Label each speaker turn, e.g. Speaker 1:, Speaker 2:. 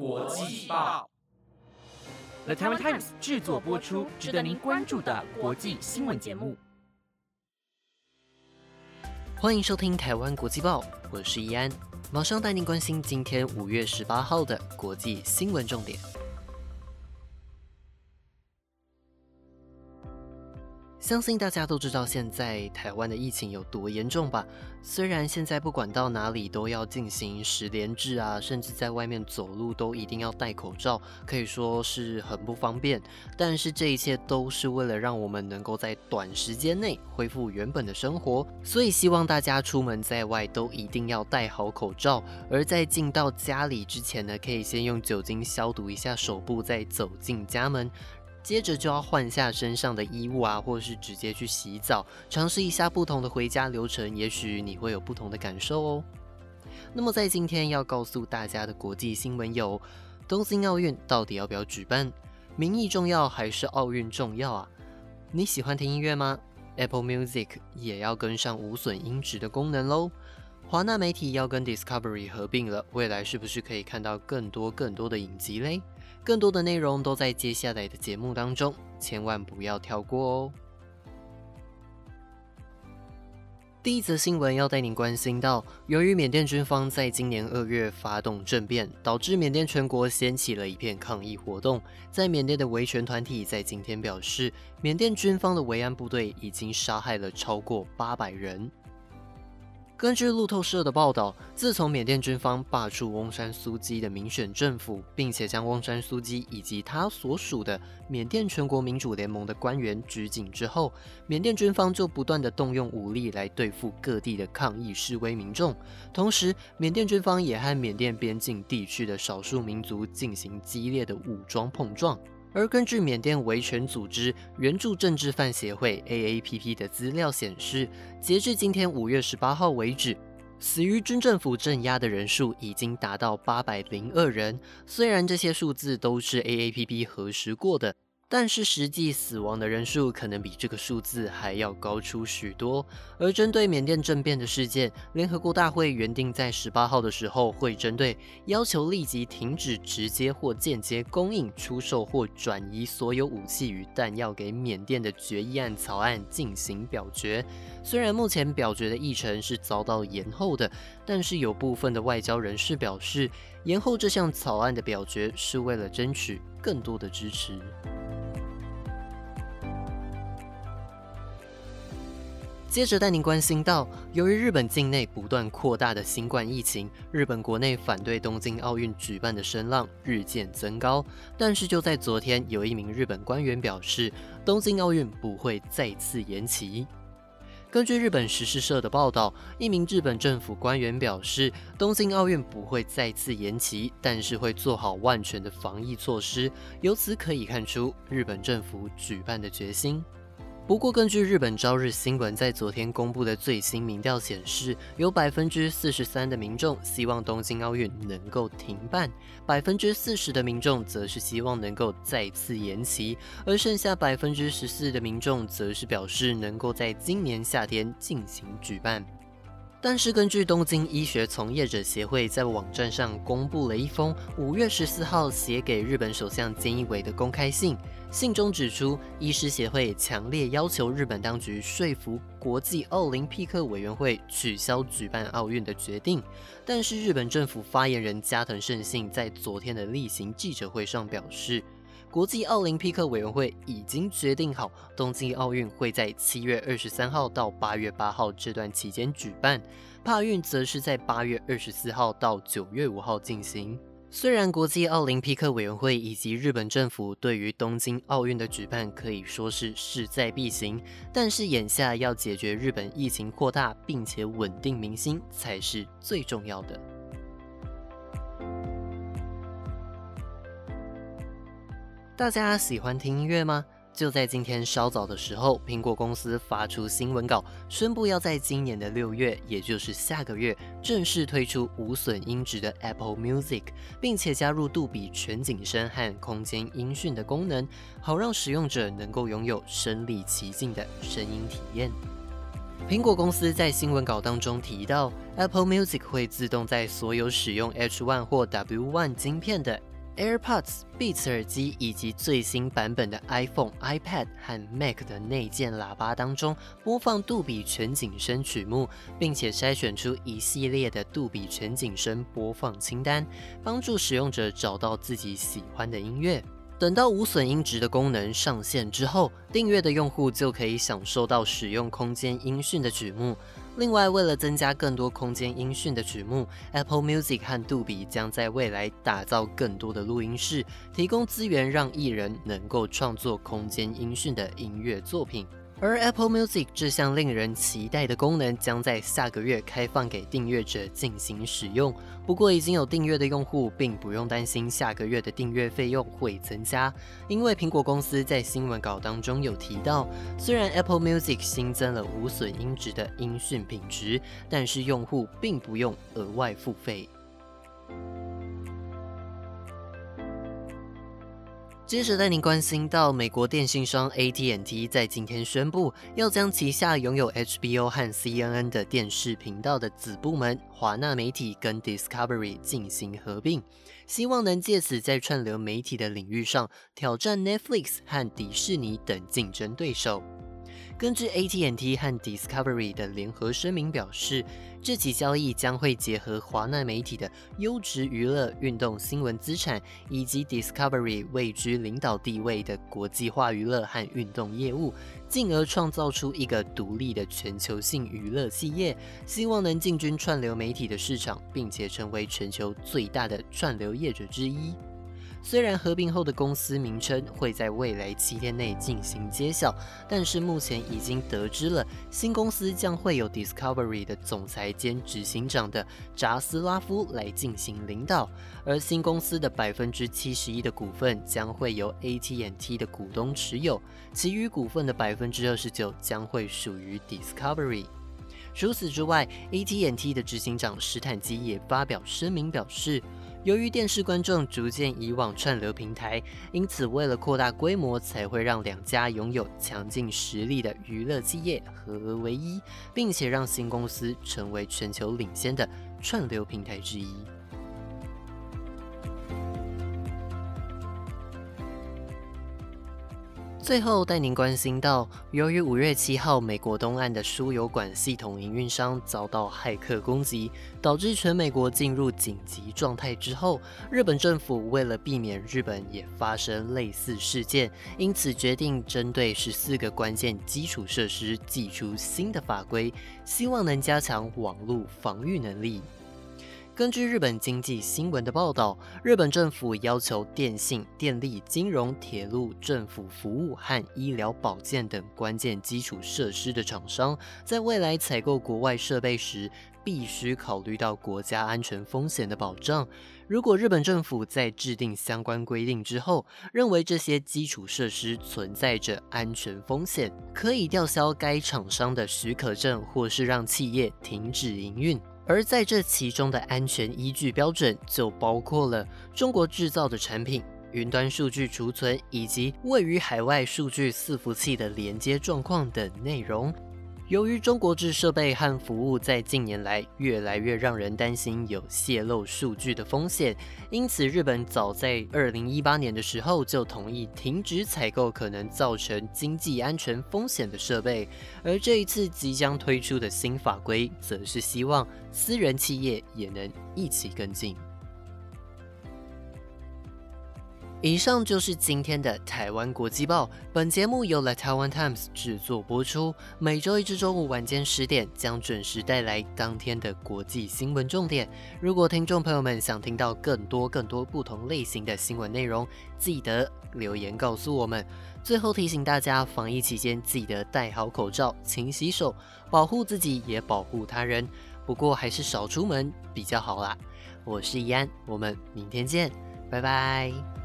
Speaker 1: 国际报，The Taiwan Times 制作播出，值得您关注的国际新闻节目。
Speaker 2: 欢迎收听台湾国际报，我是易安，马上带您关心今天五月十八号的国际新闻重点。相信大家都知道现在台湾的疫情有多严重吧？虽然现在不管到哪里都要进行十连制啊，甚至在外面走路都一定要戴口罩，可以说是很不方便。但是这一切都是为了让我们能够在短时间内恢复原本的生活，所以希望大家出门在外都一定要戴好口罩。而在进到家里之前呢，可以先用酒精消毒一下手部，再走进家门。接着就要换下身上的衣物啊，或是直接去洗澡，尝试一下不同的回家流程，也许你会有不同的感受哦。那么在今天要告诉大家的国际新闻有：东京奥运到底要不要举办？民意重要还是奥运重要啊？你喜欢听音乐吗？Apple Music 也要跟上无损音质的功能喽。华纳媒体要跟 Discovery 合并了，未来是不是可以看到更多更多的影集嘞？更多的内容都在接下来的节目当中，千万不要跳过哦。第一则新闻要带您关心到，由于缅甸军方在今年二月发动政变，导致缅甸全国掀起了一片抗议活动。在缅甸的维权团体在今天表示，缅甸军方的维安部队已经杀害了超过八百人。根据路透社的报道，自从缅甸军方罢黜翁山苏基的民选政府，并且将翁山苏基以及他所属的缅甸全国民主联盟的官员拘禁之后，缅甸军方就不断的动用武力来对付各地的抗议示威民众。同时，缅甸军方也和缅甸边境地区的少数民族进行激烈的武装碰撞。而根据缅甸维权组织援助政治犯协会 （AAPP） 的资料显示，截至今天五月十八号为止，死于军政府镇压的人数已经达到八百零二人。虽然这些数字都是 AAPP 核实过的。但是实际死亡的人数可能比这个数字还要高出许多。而针对缅甸政变的事件，联合国大会原定在十八号的时候会针对要求立即停止直接或间接供应、出售或转移所有武器与弹药给缅甸的决议案草案进行表决。虽然目前表决的议程是遭到延后的，但是有部分的外交人士表示，延后这项草案的表决是为了争取更多的支持。接着带您关心到，由于日本境内不断扩大的新冠疫情，日本国内反对东京奥运举办的声浪日渐增高。但是就在昨天，有一名日本官员表示，东京奥运不会再次延期。根据日本时事社的报道，一名日本政府官员表示，东京奥运不会再次延期，但是会做好万全的防疫措施。由此可以看出，日本政府举办的决心。不过，根据日本朝日新闻在昨天公布的最新民调显示，有百分之四十三的民众希望东京奥运能够停办，百分之四十的民众则是希望能够再次延期，而剩下百分之十四的民众则是表示能够在今年夏天进行举办。但是，根据东京医学从业者协会在网站上公布了一封五月十四号写给日本首相菅义伟的公开信，信中指出，医师协会强烈要求日本当局说服国际奥林匹克委员会取消举办奥运的决定。但是，日本政府发言人加藤胜信在昨天的例行记者会上表示。国际奥林匹克委员会已经决定好，东京奥运会在七月二十三号到八月八号这段期间举办，帕运则是在八月二十四号到九月五号进行。虽然国际奥林匹克委员会以及日本政府对于东京奥运的举办可以说是势在必行，但是眼下要解决日本疫情扩大并且稳定民心才是最重要的。大家喜欢听音乐吗？就在今天稍早的时候，苹果公司发出新闻稿，宣布要在今年的六月，也就是下个月，正式推出无损音质的 Apple Music，并且加入杜比全景声和空间音讯的功能，好让使用者能够拥有身临其境的声音体验。苹果公司在新闻稿当中提到，Apple Music 会自动在所有使用 H1 或 W1 晶片的 AirPods、Beats 耳机以及最新版本的 iPhone、iPad 和 Mac 的内建喇叭当中播放杜比全景声曲目，并且筛选出一系列的杜比全景声播放清单，帮助使用者找到自己喜欢的音乐。等到无损音质的功能上线之后，订阅的用户就可以享受到使用空间音讯的曲目。另外，为了增加更多空间音讯的曲目，Apple Music 和杜比将在未来打造更多的录音室，提供资源让艺人能够创作空间音讯的音乐作品。而 Apple Music 这项令人期待的功能将在下个月开放给订阅者进行使用。不过，已经有订阅的用户并不用担心下个月的订阅费用会增加，因为苹果公司在新闻稿当中有提到，虽然 Apple Music 新增了无损音质的音讯品质，但是用户并不用额外付费。接着带您关心到，美国电信商 AT&T 在今天宣布，要将旗下拥有 HBO 和 CNN 的电视频道的子部门华纳媒体跟 Discovery 进行合并，希望能借此在串流媒体的领域上挑战 Netflix 和迪士尼等竞争对手。根据 AT&T 和 Discovery 的联合声明表示，这起交易将会结合华纳媒体的优质娱乐、运动新闻资产，以及 Discovery 位居领导地位的国际化娱乐和运动业务，进而创造出一个独立的全球性娱乐企业，希望能进军串流媒体的市场，并且成为全球最大的串流业者之一。虽然合并后的公司名称会在未来七天内进行揭晓，但是目前已经得知了新公司将会有 Discovery 的总裁兼执行长的扎斯拉夫来进行领导，而新公司的百分之七十一的股份将会由 AT&T 的股东持有，其余股份的百分之二十九将会属于 Discovery。除此之外，AT&T 的执行长史坦基也发表声明表示。由于电视观众逐渐移往串流平台，因此为了扩大规模，才会让两家拥有强劲实力的娱乐企业合而为一，并且让新公司成为全球领先的串流平台之一。最后带您关心到，由于五月七号美国东岸的输油管系统营运商遭到骇客攻击，导致全美国进入紧急状态之后，日本政府为了避免日本也发生类似事件，因此决定针对十四个关键基础设施寄出新的法规，希望能加强网络防御能力。根据日本经济新闻的报道，日本政府要求电信、电力、金融、铁路、政府服务和医疗保健等关键基础设施的厂商，在未来采购国外设备时，必须考虑到国家安全风险的保障。如果日本政府在制定相关规定之后，认为这些基础设施存在着安全风险，可以吊销该厂商的许可证，或是让企业停止营运。而在这其中的安全依据标准，就包括了中国制造的产品、云端数据储存以及位于海外数据伺服器的连接状况等内容。由于中国制设备和服务在近年来越来越让人担心有泄露数据的风险，因此日本早在二零一八年的时候就同意停止采购可能造成经济安全风险的设备。而这一次即将推出的新法规，则是希望私人企业也能一起跟进。以上就是今天的台湾国际报。本节目由 The Taiwan Times 制作播出，每周一至周五晚间十点将准时带来当天的国际新闻重点。如果听众朋友们想听到更多更多不同类型的新闻内容，记得留言告诉我们。最后提醒大家，防疫期间记得戴好口罩、勤洗手，保护自己也保护他人。不过还是少出门比较好啦。我是易安，我们明天见，拜拜。